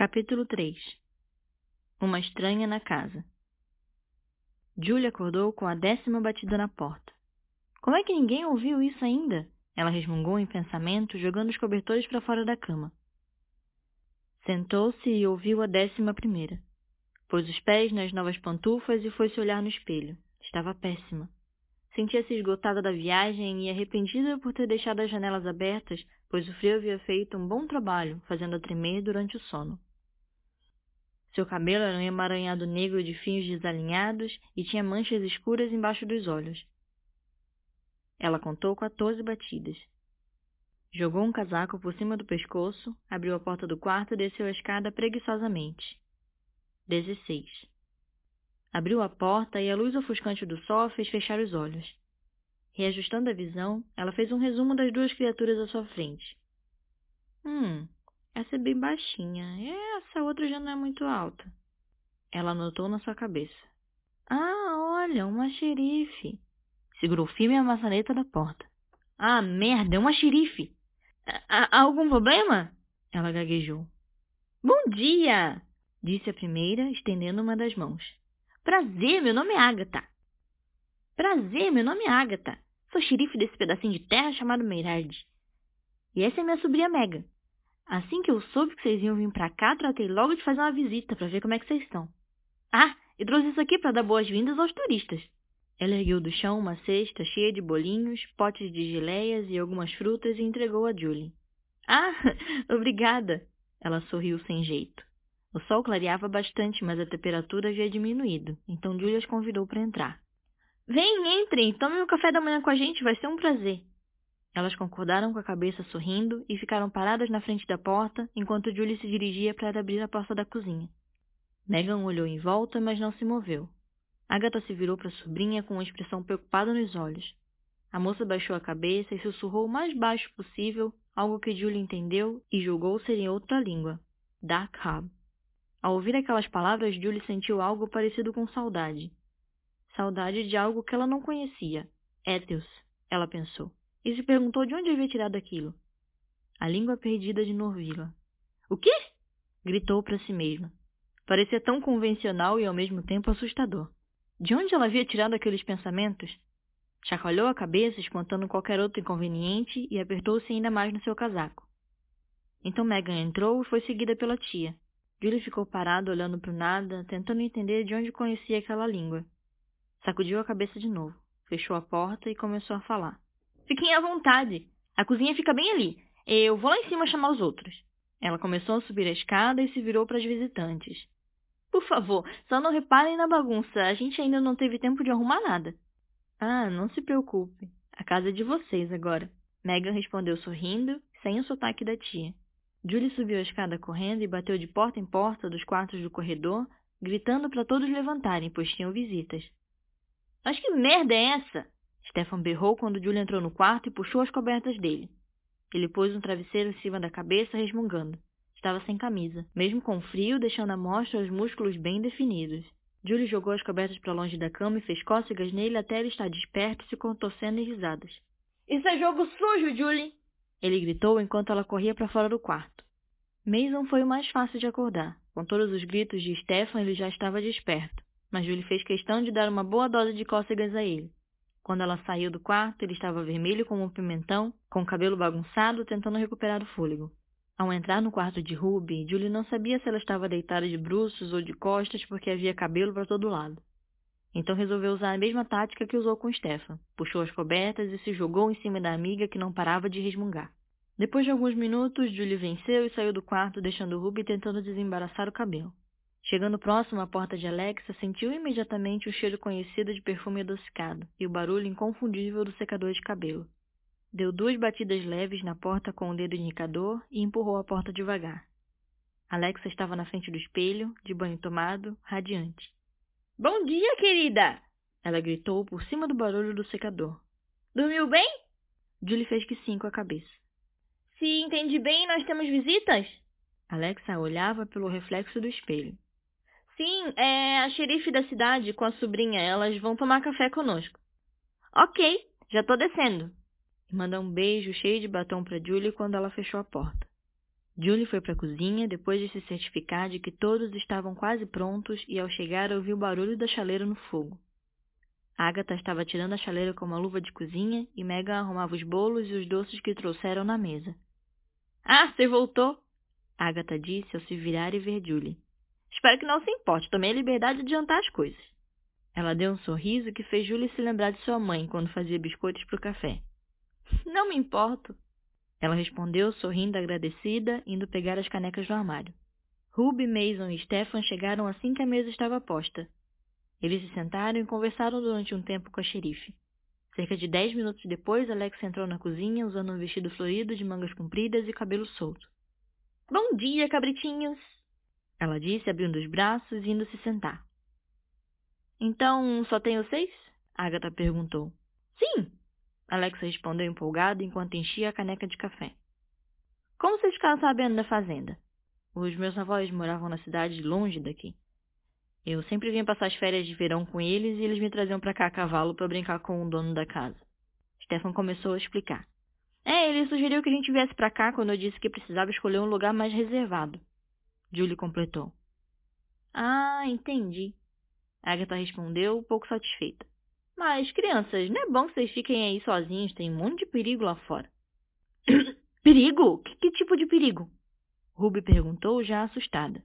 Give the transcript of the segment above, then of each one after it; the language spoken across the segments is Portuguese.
Capítulo 3 Uma estranha na casa. Julie acordou com a décima batida na porta. Como é que ninguém ouviu isso ainda? Ela resmungou em pensamento, jogando os cobertores para fora da cama. Sentou-se e ouviu a décima primeira. Pôs os pés nas novas pantufas e foi se olhar no espelho. Estava péssima. Sentia-se esgotada da viagem e arrependida por ter deixado as janelas abertas, pois o frio havia feito um bom trabalho, fazendo-a tremer durante o sono. Seu cabelo era um emaranhado negro de fios desalinhados e tinha manchas escuras embaixo dos olhos. Ela contou quatorze batidas. Jogou um casaco por cima do pescoço, abriu a porta do quarto e desceu a escada preguiçosamente. Dezesseis. Abriu a porta e a luz ofuscante do sol fez fechar os olhos. Reajustando a visão, ela fez um resumo das duas criaturas à sua frente. Hum, essa é bem baixinha. Essa outra já não é muito alta. Ela anotou na sua cabeça. Ah, olha, uma xerife. Segurou firme a maçaneta da porta. Ah, merda, é uma xerife. Há algum problema? Ela gaguejou. Bom dia! Disse a primeira, estendendo uma das mãos. Prazer, meu nome é Agatha. Prazer, meu nome é Agatha. Sou xerife desse pedacinho de terra chamado Meirard. E essa é minha sobrinha Megan. Assim que eu soube que vocês iam vir pra cá, tratei logo de fazer uma visita para ver como é que vocês estão. Ah, e trouxe isso aqui para dar boas-vindas aos turistas. Ela ergueu do chão uma cesta cheia de bolinhos, potes de geleias e algumas frutas e entregou a Julie. Ah, obrigada! Ela sorriu sem jeito. O sol clareava bastante, mas a temperatura havia diminuído, então Julie as convidou para entrar. Vem, entrem, tomem um café da manhã com a gente, vai ser um prazer. Elas concordaram com a cabeça sorrindo e ficaram paradas na frente da porta enquanto Julie se dirigia para abrir a porta da cozinha. Megan olhou em volta, mas não se moveu. Agatha se virou para a sobrinha com uma expressão preocupada nos olhos. A moça baixou a cabeça e sussurrou o mais baixo possível, algo que Julie entendeu e julgou ser em outra língua. Dark Hub. Ao ouvir aquelas palavras, Julie sentiu algo parecido com saudade. Saudade de algo que ela não conhecia. Éteos, ela pensou e se perguntou de onde havia tirado aquilo. A língua perdida de Norvila. O quê? gritou para si mesma. Parecia tão convencional e ao mesmo tempo assustador. De onde ela havia tirado aqueles pensamentos? Chacoalhou a cabeça, espantando qualquer outro inconveniente, e apertou-se ainda mais no seu casaco. Então Megan entrou e foi seguida pela tia. Julie ficou parada olhando para o nada, tentando entender de onde conhecia aquela língua. Sacudiu a cabeça de novo, fechou a porta e começou a falar. Fiquem à vontade. A cozinha fica bem ali. Eu vou lá em cima chamar os outros. Ela começou a subir a escada e se virou para as visitantes. Por favor, só não reparem na bagunça. A gente ainda não teve tempo de arrumar nada. Ah, não se preocupe. A casa é de vocês agora. Megan respondeu sorrindo, sem o sotaque da tia. Julie subiu a escada correndo e bateu de porta em porta dos quartos do corredor, gritando para todos levantarem, pois tinham visitas. Mas que merda é essa? Stefan berrou quando Julie entrou no quarto e puxou as cobertas dele. Ele pôs um travesseiro em cima da cabeça, resmungando. Estava sem camisa, mesmo com frio, deixando à mostra os músculos bem definidos. Julie jogou as cobertas para longe da cama e fez cócegas nele até ele estar desperto, se contorcendo em risadas. Isso é jogo sujo, Julie! Ele gritou enquanto ela corria para fora do quarto. Mason foi o mais fácil de acordar. Com todos os gritos de Stefan, ele já estava desperto, mas Julie fez questão de dar uma boa dose de cócegas a ele. Quando ela saiu do quarto, ele estava vermelho como um pimentão, com o cabelo bagunçado, tentando recuperar o fôlego. Ao entrar no quarto de Ruby, Julie não sabia se ela estava deitada de bruços ou de costas porque havia cabelo para todo lado. Então resolveu usar a mesma tática que usou com Stefan. Puxou as cobertas e se jogou em cima da amiga que não parava de resmungar. Depois de alguns minutos, Julie venceu e saiu do quarto, deixando Ruby tentando desembaraçar o cabelo. Chegando próximo à porta de Alexa, sentiu imediatamente o cheiro conhecido de perfume adocicado e o barulho inconfundível do secador de cabelo. Deu duas batidas leves na porta com o dedo indicador e empurrou a porta devagar. Alexa estava na frente do espelho, de banho tomado, radiante. Bom dia, querida! Ela gritou por cima do barulho do secador. Dormiu bem? Julie fez que sim com a cabeça. Se entendi bem, nós temos visitas? Alexa olhava pelo reflexo do espelho. Sim, é a xerife da cidade com a sobrinha. Elas vão tomar café conosco. Ok, já tô descendo. E mandou um beijo cheio de batom para Julie quando ela fechou a porta. Julie foi para a cozinha depois de se certificar de que todos estavam quase prontos e ao chegar ouviu o barulho da chaleira no fogo. Agatha estava tirando a chaleira com uma luva de cozinha e Megan arrumava os bolos e os doces que trouxeram na mesa. Ah, você voltou! Agatha disse ao se virar e ver Julie. Espero que não se importe, tomei a liberdade de adiantar as coisas. Ela deu um sorriso que fez Julie se lembrar de sua mãe quando fazia biscoitos para o café. Não me importo. Ela respondeu, sorrindo agradecida, indo pegar as canecas do armário. Ruby, Mason e Stefan chegaram assim que a mesa estava posta. Eles se sentaram e conversaram durante um tempo com a xerife. Cerca de dez minutos depois, Alex entrou na cozinha usando um vestido florido de mangas compridas e cabelo solto. Bom dia, cabritinhos! Ela disse, abrindo os braços e indo se sentar. Então, só tem vocês? Agatha perguntou. Sim! Alex respondeu empolgado enquanto enchia a caneca de café. Como vocês ficaram sabendo da fazenda? Os meus avós moravam na cidade longe daqui. Eu sempre vinha passar as férias de verão com eles e eles me traziam para cá a cavalo para brincar com o dono da casa. Stefan começou a explicar. É, ele sugeriu que a gente viesse para cá quando eu disse que precisava escolher um lugar mais reservado. Julie completou. Ah, entendi. Agatha respondeu, pouco satisfeita. Mas, crianças, não é bom que vocês fiquem aí sozinhos, tem um monte de perigo lá fora. perigo? Que, que tipo de perigo? Ruby perguntou, já assustada.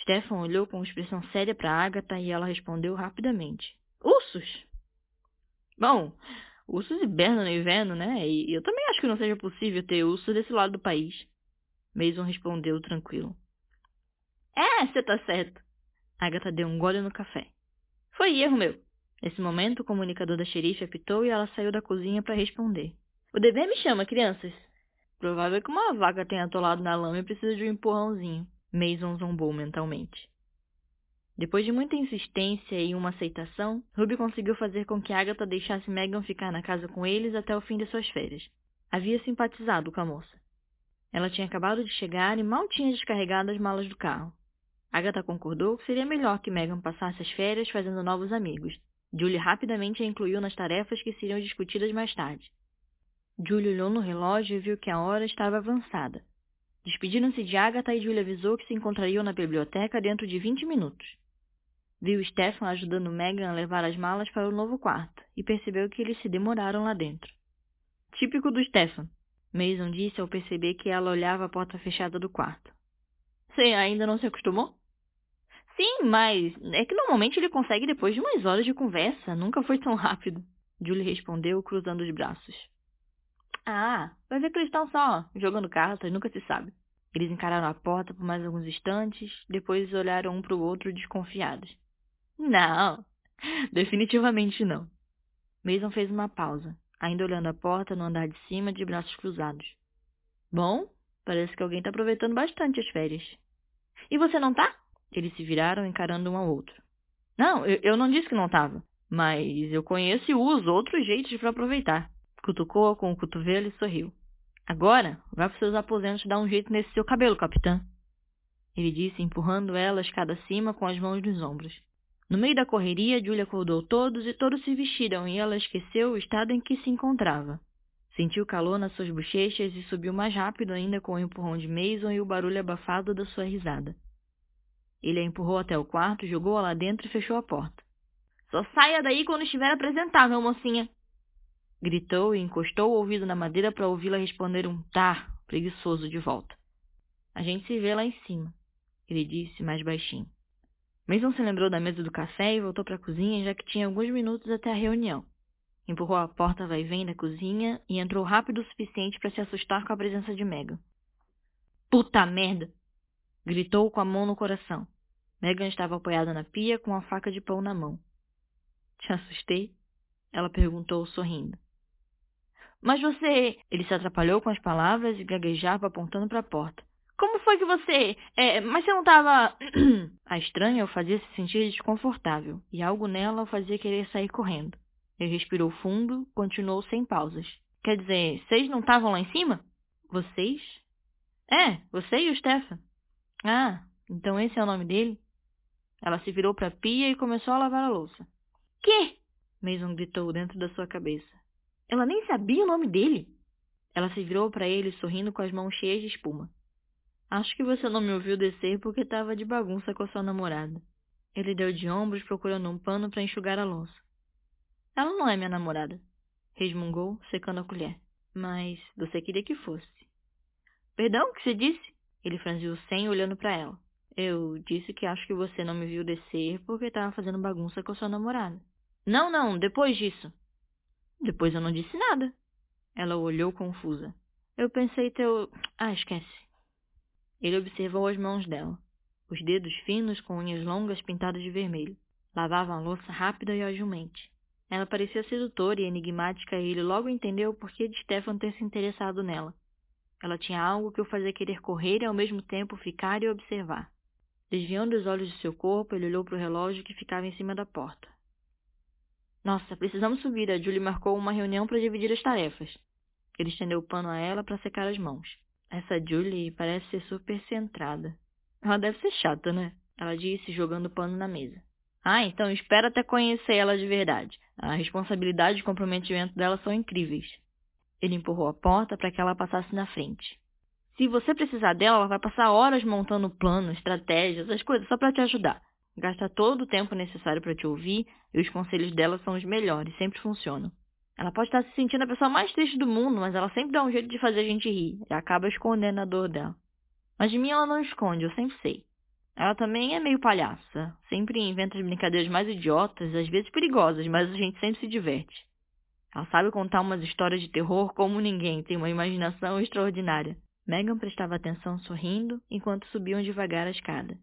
Stefan olhou com expressão séria para Agatha e ela respondeu rapidamente. Ursos! Bom, ursos hibernam no inverno, né? E eu também acho que não seja possível ter ursos desse lado do país. Mason respondeu tranquilo. É, você tá certo. Agatha deu um gole no café. Foi erro meu. Nesse momento, o comunicador da xerife apitou e ela saiu da cozinha para responder. O dever me chama, crianças. Provável que uma vaca tenha atolado na lama e precisa de um empurrãozinho. Mason zombou mentalmente. Depois de muita insistência e uma aceitação, Ruby conseguiu fazer com que Agatha deixasse Megan ficar na casa com eles até o fim de suas férias. Havia simpatizado com a moça. Ela tinha acabado de chegar e mal tinha descarregado as malas do carro. Agatha concordou que seria melhor que Megan passasse as férias fazendo novos amigos. Julie rapidamente a incluiu nas tarefas que seriam discutidas mais tarde. Julie olhou no relógio e viu que a hora estava avançada. Despediram-se de Agatha e Julia avisou que se encontrariam na biblioteca dentro de vinte minutos. Viu Stefan ajudando Megan a levar as malas para o novo quarto e percebeu que eles se demoraram lá dentro. Típico do Stefan, Mason disse ao perceber que ela olhava a porta fechada do quarto. Você ainda não se acostumou? Sim, mas é que normalmente ele consegue depois de umas horas de conversa. Nunca foi tão rápido. Julie respondeu, cruzando os braços. Ah, vai ver que eles estão só jogando cartas, nunca se sabe. Eles encararam a porta por mais alguns instantes, depois olharam um para o outro desconfiados. Não, definitivamente não. Mason fez uma pausa, ainda olhando a porta no andar de cima de braços cruzados. Bom, parece que alguém está aproveitando bastante as férias. E você não tá? Eles se viraram encarando um ao outro. Não, eu, eu não disse que não estava, mas eu conheço e uso outros jeitos para aproveitar. Cutucou-a com o cotovelo e sorriu. Agora, vá para seus aposentos dar um jeito nesse seu cabelo, capitã. Ele disse, empurrando ela escada acima com as mãos nos ombros. No meio da correria, Julia acordou todos e todos se vestiram e ela esqueceu o estado em que se encontrava. Sentiu calor nas suas bochechas e subiu mais rápido ainda com o empurrão de Mason e o barulho abafado da sua risada. Ele a empurrou até o quarto, jogou-a lá dentro e fechou a porta. Só saia daí quando estiver apresentável, mocinha, Gritou e encostou o ouvido na madeira para ouvi-la responder um tá preguiçoso de volta. A gente se vê lá em cima, ele disse mais baixinho. Mason se lembrou da mesa do café e voltou para a cozinha, já que tinha alguns minutos até a reunião. Empurrou a porta vai vem da cozinha e entrou rápido o suficiente para se assustar com a presença de Megan. Puta merda! Gritou com a mão no coração. Megan estava apoiada na pia com a faca de pão na mão. Te assustei? Ela perguntou, sorrindo. Mas você. Ele se atrapalhou com as palavras e gaguejava apontando para a porta. Como foi que você. É, mas você não estava. a estranha o fazia se sentir desconfortável, e algo nela o fazia querer sair correndo. Ele respirou fundo, continuou sem pausas. Quer dizer, vocês não estavam lá em cima? Vocês? É, você e o Stefan. Ah, então esse é o nome dele? Ela se virou para a pia e começou a lavar a louça. Que? Mason gritou dentro da sua cabeça. Ela nem sabia o nome dele. Ela se virou para ele sorrindo com as mãos cheias de espuma. Acho que você não me ouviu descer porque estava de bagunça com a sua namorada. Ele deu de ombros procurando um pano para enxugar a louça. Ela não é minha namorada, resmungou, secando a colher. Mas você queria que fosse. Perdão, o que você disse? Ele franziu o senho olhando para ela. Eu disse que acho que você não me viu descer porque estava fazendo bagunça com sua namorada. Não, não, depois disso. Depois eu não disse nada. Ela olhou confusa. Eu pensei teu. Ah, esquece. Ele observou as mãos dela. Os dedos finos com unhas longas pintadas de vermelho. Lavavam a louça rápida e agilmente. Ela parecia sedutora e enigmática e ele logo entendeu por que de Stefan ter se interessado nela. Ela tinha algo que o fazia querer correr e ao mesmo tempo ficar e observar. Desviando os olhos de seu corpo, ele olhou para o relógio que ficava em cima da porta. Nossa, precisamos subir. A Julie marcou uma reunião para dividir as tarefas. Ele estendeu o pano a ela para secar as mãos. Essa Julie parece ser super centrada. Ela deve ser chata, né? Ela disse, jogando o pano na mesa. Ah, então espera até conhecer ela de verdade. A responsabilidade e o comprometimento dela são incríveis. Ele empurrou a porta para que ela passasse na frente. Se você precisar dela, ela vai passar horas montando plano, estratégias, as coisas só para te ajudar. Gasta todo o tempo necessário para te ouvir e os conselhos dela são os melhores, sempre funcionam. Ela pode estar se sentindo a pessoa mais triste do mundo, mas ela sempre dá um jeito de fazer a gente rir e acaba escondendo a dor dela. Mas de mim ela não esconde, eu sempre sei. Ela também é meio palhaça, sempre inventa as brincadeiras mais idiotas, às vezes perigosas, mas a gente sempre se diverte. Ela sabe contar umas histórias de terror como ninguém, tem uma imaginação extraordinária. Megan prestava atenção sorrindo enquanto subiam devagar a escada.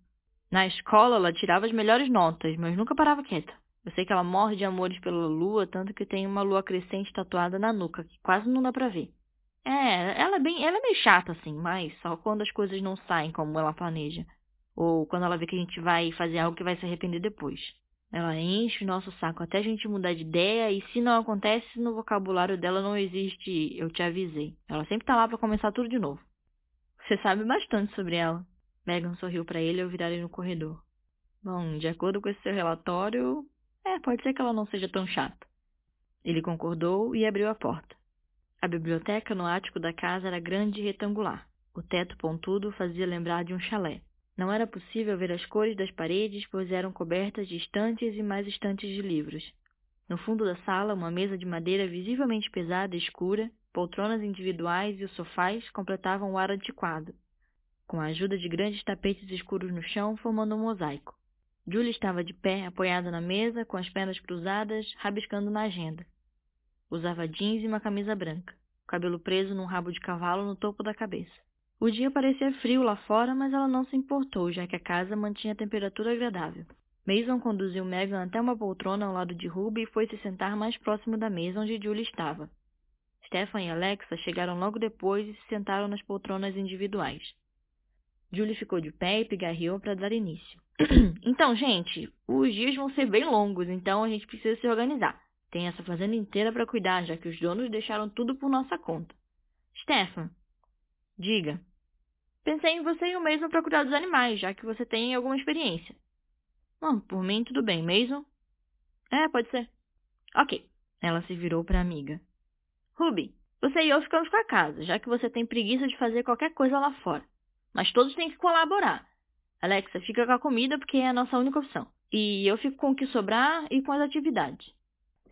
Na escola ela tirava as melhores notas, mas nunca parava quieta. Eu sei que ela morre de amores pela lua, tanto que tem uma lua crescente tatuada na nuca, que quase não dá pra ver. É, ela é bem, ela é meio chata assim, mas só quando as coisas não saem como ela planeja, ou quando ela vê que a gente vai fazer algo que vai se arrepender depois. Ela enche o nosso saco até a gente mudar de ideia e se não acontece, no vocabulário dela não existe eu te avisei. Ela sempre tá lá para começar tudo de novo. Você sabe bastante sobre ela. Megan sorriu para ele ao virarem no corredor. Bom, de acordo com esse seu relatório, é, pode ser que ela não seja tão chata. Ele concordou e abriu a porta. A biblioteca no ático da casa era grande e retangular. O teto pontudo fazia lembrar de um chalé. Não era possível ver as cores das paredes, pois eram cobertas de estantes e mais estantes de livros. No fundo da sala, uma mesa de madeira visivelmente pesada e escura, poltronas individuais e os sofás completavam o ar antiquado, com a ajuda de grandes tapetes escuros no chão, formando um mosaico. Julie estava de pé, apoiada na mesa, com as pernas cruzadas, rabiscando na agenda. Usava jeans e uma camisa branca, cabelo preso num rabo de cavalo no topo da cabeça. O dia parecia frio lá fora, mas ela não se importou, já que a casa mantinha a temperatura agradável. Mason conduziu Megan até uma poltrona ao lado de Ruby e foi se sentar mais próximo da mesa onde Julie estava. Stefan e Alexa chegaram logo depois e se sentaram nas poltronas individuais. Julie ficou de pé e pigarreou para dar início. então, gente, os dias vão ser bem longos, então a gente precisa se organizar. Tem essa fazenda inteira para cuidar, já que os donos deixaram tudo por nossa conta. Stefan, diga. Pensei em você e o Mason para cuidar dos animais, já que você tem alguma experiência. Bom, por mim tudo bem. Mason? É, pode ser. Ok. Ela se virou para a amiga. Ruby, você e eu ficamos com a casa, já que você tem preguiça de fazer qualquer coisa lá fora. Mas todos têm que colaborar. Alexa, fica com a comida porque é a nossa única opção. E eu fico com o que sobrar e com as atividades.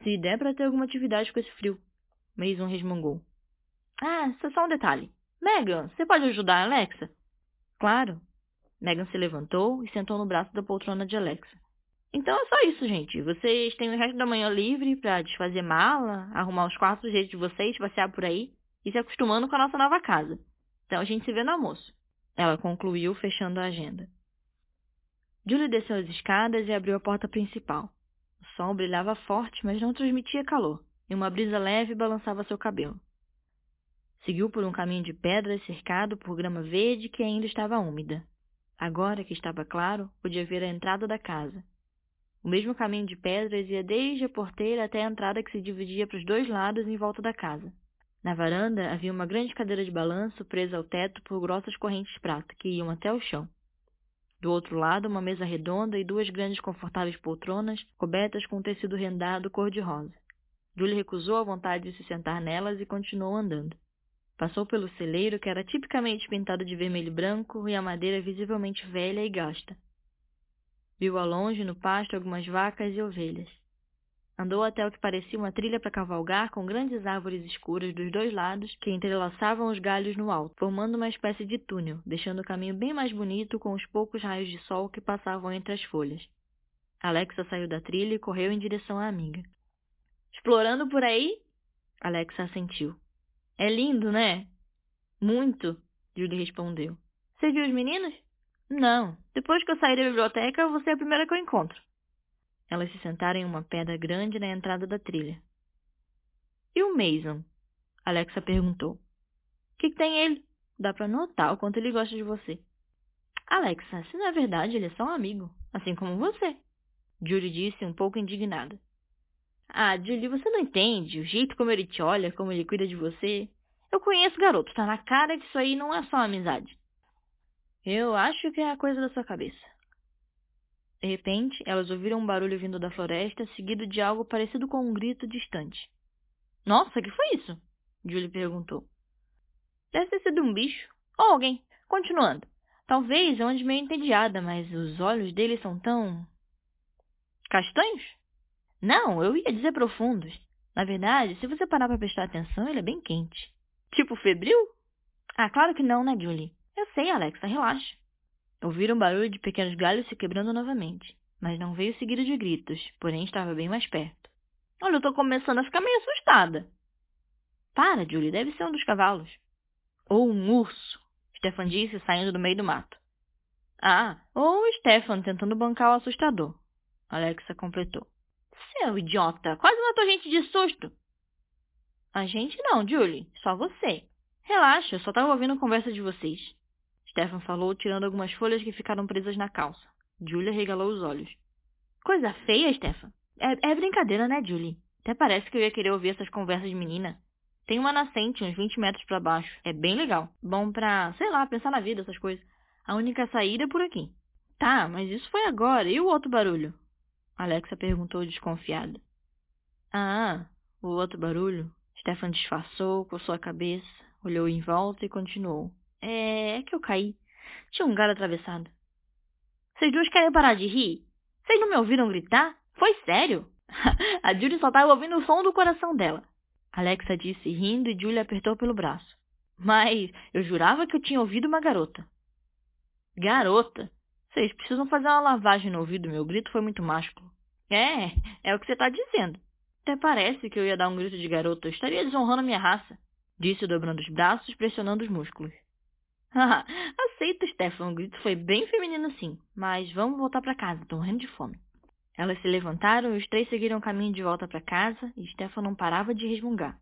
Se der para ter alguma atividade com esse frio. Mason resmungou. Ah, só um detalhe. Megan, você pode ajudar a Alexa? Claro. Megan se levantou e sentou no braço da poltrona de Alexa. Então é só isso, gente. Vocês têm o resto da manhã livre para desfazer mala, arrumar os quartos do jeito de vocês, passear por aí e se acostumando com a nossa nova casa. Então a gente se vê no almoço. Ela concluiu, fechando a agenda. Julie desceu as escadas e abriu a porta principal. O sol brilhava forte, mas não transmitia calor, e uma brisa leve balançava seu cabelo. Seguiu por um caminho de pedras cercado por grama verde que ainda estava úmida. Agora que estava claro, podia ver a entrada da casa. O mesmo caminho de pedras ia desde a porteira até a entrada que se dividia para os dois lados em volta da casa. Na varanda havia uma grande cadeira de balanço presa ao teto por grossas correntes prata que iam até o chão. Do outro lado, uma mesa redonda e duas grandes confortáveis poltronas cobertas com um tecido rendado cor-de-rosa. Julie recusou a vontade de se sentar nelas e continuou andando. Passou pelo celeiro, que era tipicamente pintado de vermelho e branco, e a madeira visivelmente velha e gasta. Viu ao longe, no pasto, algumas vacas e ovelhas. Andou até o que parecia uma trilha para cavalgar, com grandes árvores escuras dos dois lados que entrelaçavam os galhos no alto, formando uma espécie de túnel, deixando o caminho bem mais bonito com os poucos raios de sol que passavam entre as folhas. Alexa saiu da trilha e correu em direção à amiga. Explorando por aí? Alexa assentiu. É lindo, né? Muito, Julie respondeu. Você viu os meninos? Não. Depois que eu sair da biblioteca, você é a primeira que eu encontro. Elas se sentaram em uma pedra grande na entrada da trilha. E o Mason? Alexa perguntou. O que, que tem ele? Dá para notar o quanto ele gosta de você. Alexa, se não é verdade, ele é só um amigo, assim como você. Julie disse, um pouco indignada. Ah, Julie, você não entende o jeito como ele te olha, como ele cuida de você. Eu conheço o garoto, tá na cara que isso aí não é só amizade. Eu acho que é a coisa da sua cabeça. De repente, elas ouviram um barulho vindo da floresta, seguido de algo parecido com um grito distante. Nossa, que foi isso? Julie perguntou. Deve ter sido um bicho. Ou alguém. Continuando. Talvez eu ande meio entediada, mas os olhos dele são tão... Castanhos? Não, eu ia dizer profundos. Na verdade, se você parar para prestar atenção, ele é bem quente. Tipo febril? Ah, claro que não, né, Julie? Eu sei, Alexa, relaxa. Ouviram barulho de pequenos galhos se quebrando novamente, mas não veio seguido de gritos, porém estava bem mais perto. Olha, eu estou começando a ficar meio assustada. Para, Julie, deve ser um dos cavalos. Ou um urso, Stefan disse, saindo do meio do mato. Ah, ou o Stefan tentando bancar o assustador, Alexa completou. Seu idiota, quase matou gente de susto. A gente não, Julie, só você. Relaxa, eu só estava ouvindo a conversa de vocês. Stefan falou, tirando algumas folhas que ficaram presas na calça. Julia regalou os olhos. Coisa feia, Stefan. É, é brincadeira, né, Julie? Até parece que eu ia querer ouvir essas conversas de menina. Tem uma nascente, uns 20 metros para baixo. É bem legal. Bom pra, sei lá, pensar na vida, essas coisas. A única saída é por aqui. Tá, mas isso foi agora. E o outro barulho? Alexa perguntou desconfiada. Ah, o outro barulho? Stefan disfarçou, coçou a cabeça, olhou em volta e continuou. É, é que eu caí. Tinha um galho atravessado. Vocês duas querem parar de rir? Vocês não me ouviram gritar? Foi sério? a Julie só estava ouvindo o som do coração dela. Alexa disse rindo e Julie apertou pelo braço. Mas eu jurava que eu tinha ouvido uma garota. Garota? Vocês precisam fazer uma lavagem no ouvido, meu grito foi muito másculo. É, é o que você está dizendo. Até parece que eu ia dar um grito de garota. Eu estaria desonrando a minha raça, disse dobrando os braços, pressionando os músculos. Aceito, Stefan. O grito foi bem feminino, sim. Mas vamos voltar para casa. Tô morrendo de fome. Elas se levantaram e os três seguiram o caminho de volta para casa e Stefan não parava de resmungar.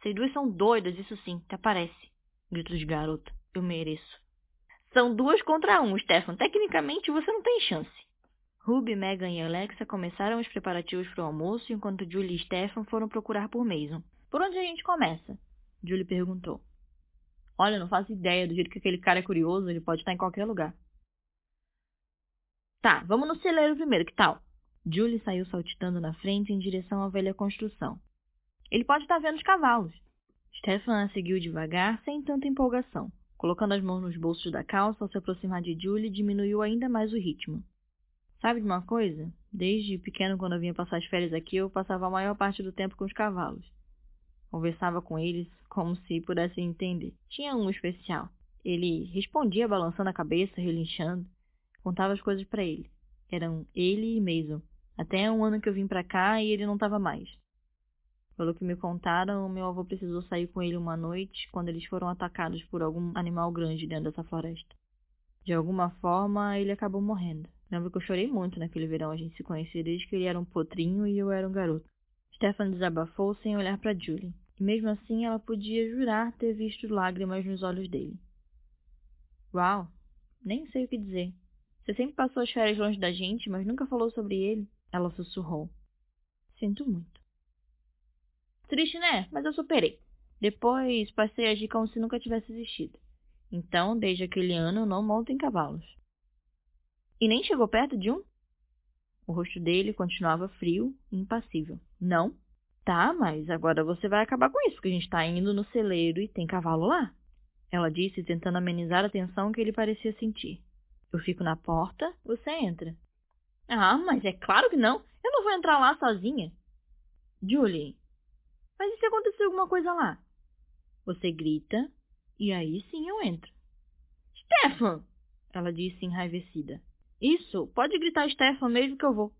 Vocês duas são doidas, isso sim, até parece. Grito de garota. Eu mereço. São duas contra um, Stefan. Tecnicamente você não tem chance. Ruby, Megan e Alexa começaram os preparativos para o almoço enquanto Julie e Stefan foram procurar por Mason. Por onde a gente começa? Julie perguntou. Olha, não faço ideia do jeito que aquele cara é curioso, ele pode estar em qualquer lugar. Tá, vamos no celeiro primeiro, que tal? Julie saiu saltitando na frente em direção à velha construção. Ele pode estar vendo os cavalos. Stefan a seguiu devagar, sem tanta empolgação. Colocando as mãos nos bolsos da calça ao se aproximar de Julie, diminuiu ainda mais o ritmo. Sabe de uma coisa? Desde pequeno, quando eu vinha passar as férias aqui, eu passava a maior parte do tempo com os cavalos. Conversava com eles como se pudessem entender. Tinha um especial. Ele respondia balançando a cabeça, relinchando. Contava as coisas para ele. Eram ele e Mason. Até um ano que eu vim para cá e ele não estava mais. Pelo que me contaram, meu avô precisou sair com ele uma noite quando eles foram atacados por algum animal grande dentro dessa floresta. De alguma forma, ele acabou morrendo. Lembro que eu chorei muito naquele verão. A gente se conhecia desde que ele era um potrinho e eu era um garoto. Stefan desabafou sem olhar para Julie. Mesmo assim, ela podia jurar ter visto lágrimas nos olhos dele. Uau! Nem sei o que dizer. Você sempre passou as férias longe da gente, mas nunca falou sobre ele. Ela sussurrou. Sinto muito. Triste, né? Mas eu superei. Depois passei a agir como se nunca tivesse existido. Então, desde aquele ano, não monto em cavalos. E nem chegou perto de um? O rosto dele continuava frio e impassível. Não? Tá, mas agora você vai acabar com isso, porque a gente tá indo no celeiro e tem cavalo lá. Ela disse, tentando amenizar a tensão que ele parecia sentir. Eu fico na porta, você entra. Ah, mas é claro que não. Eu não vou entrar lá sozinha. Julie, mas e se acontecer alguma coisa lá? Você grita, e aí sim eu entro. Stefan! Ela disse enraivecida. Isso, pode gritar Stefan mesmo que eu vou.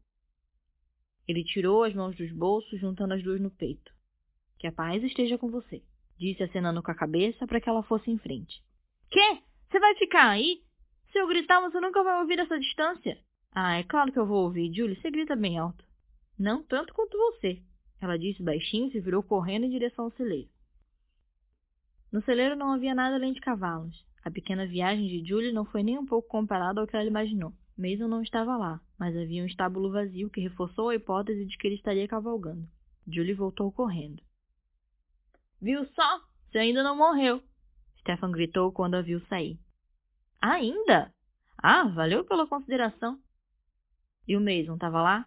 Ele tirou as mãos dos bolsos, juntando as duas no peito. Que a paz esteja com você, disse acenando com a cabeça para que ela fosse em frente. Quê? Você vai ficar aí? Se eu gritar, você nunca vai ouvir essa distância. Ah, é claro que eu vou ouvir, Julie. Você grita bem alto. Não tanto quanto você, ela disse baixinho e se virou correndo em direção ao celeiro. No celeiro não havia nada além de cavalos. A pequena viagem de Julie não foi nem um pouco comparada ao que ela imaginou. Mason não estava lá, mas havia um estábulo vazio que reforçou a hipótese de que ele estaria cavalgando. Julie voltou correndo. Viu só? Você ainda não morreu! Stefan gritou quando a viu sair. Ainda? Ah, valeu pela consideração. E o Mason estava lá?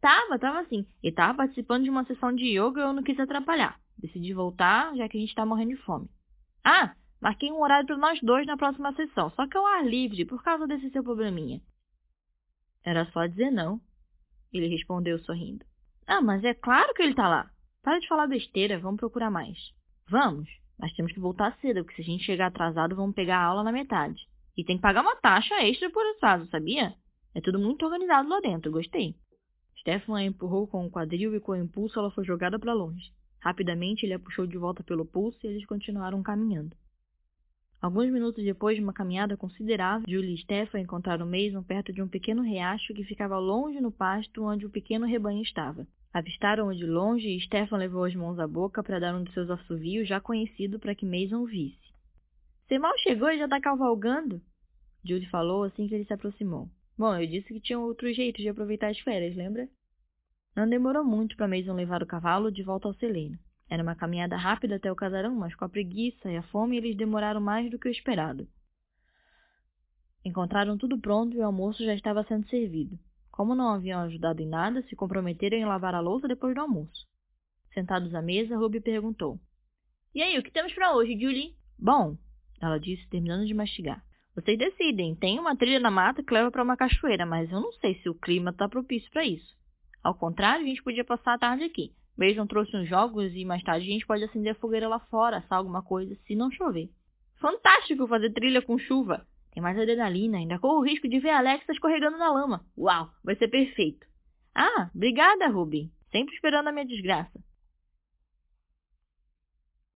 Tava, tava sim. Ele estava participando de uma sessão de yoga e eu não quis atrapalhar. Decidi voltar, já que a gente está morrendo de fome. Ah, Marquei um horário para nós dois na próxima sessão, só que ao ar livre, por causa desse seu probleminha. Era só dizer não. Ele respondeu sorrindo. Ah, mas é claro que ele tá lá. Para de falar besteira, vamos procurar mais. Vamos, mas temos que voltar cedo, porque se a gente chegar atrasado, vamos pegar a aula na metade. E tem que pagar uma taxa extra por atraso, sabia? É tudo muito organizado lá dentro, gostei. Stefan a empurrou com o quadril e com o impulso ela foi jogada para longe. Rapidamente ele a puxou de volta pelo pulso e eles continuaram caminhando. Alguns minutos depois de uma caminhada considerável, Julie e Stefan encontraram Mason perto de um pequeno riacho que ficava longe no pasto onde o pequeno rebanho estava. Avistaram-o de longe e Stefan levou as mãos à boca para dar um de seus assovios já conhecido para que Mason visse. Você mal chegou e já está cavalgando? Julie falou assim que ele se aproximou. Bom, eu disse que tinha outro jeito de aproveitar as férias, lembra? Não demorou muito para Mason levar o cavalo de volta ao celeiro. Era uma caminhada rápida até o casarão, mas com a preguiça e a fome eles demoraram mais do que o esperado. Encontraram tudo pronto e o almoço já estava sendo servido. Como não haviam ajudado em nada, se comprometeram em lavar a louça depois do almoço. Sentados à mesa, Ruby perguntou. E aí, o que temos para hoje, Julie? Bom, ela disse, terminando de mastigar. Vocês decidem. Tem uma trilha na mata que leva para uma cachoeira, mas eu não sei se o clima está propício para isso. Ao contrário, a gente podia passar a tarde aqui. Mason trouxe uns jogos e mais tarde a gente pode acender a fogueira lá fora, assar alguma coisa, se não chover. Fantástico fazer trilha com chuva! Tem mais adrenalina, ainda corro o risco de ver a Alexa escorregando na lama. Uau, vai ser perfeito. Ah, obrigada, Ruby. Sempre esperando a minha desgraça.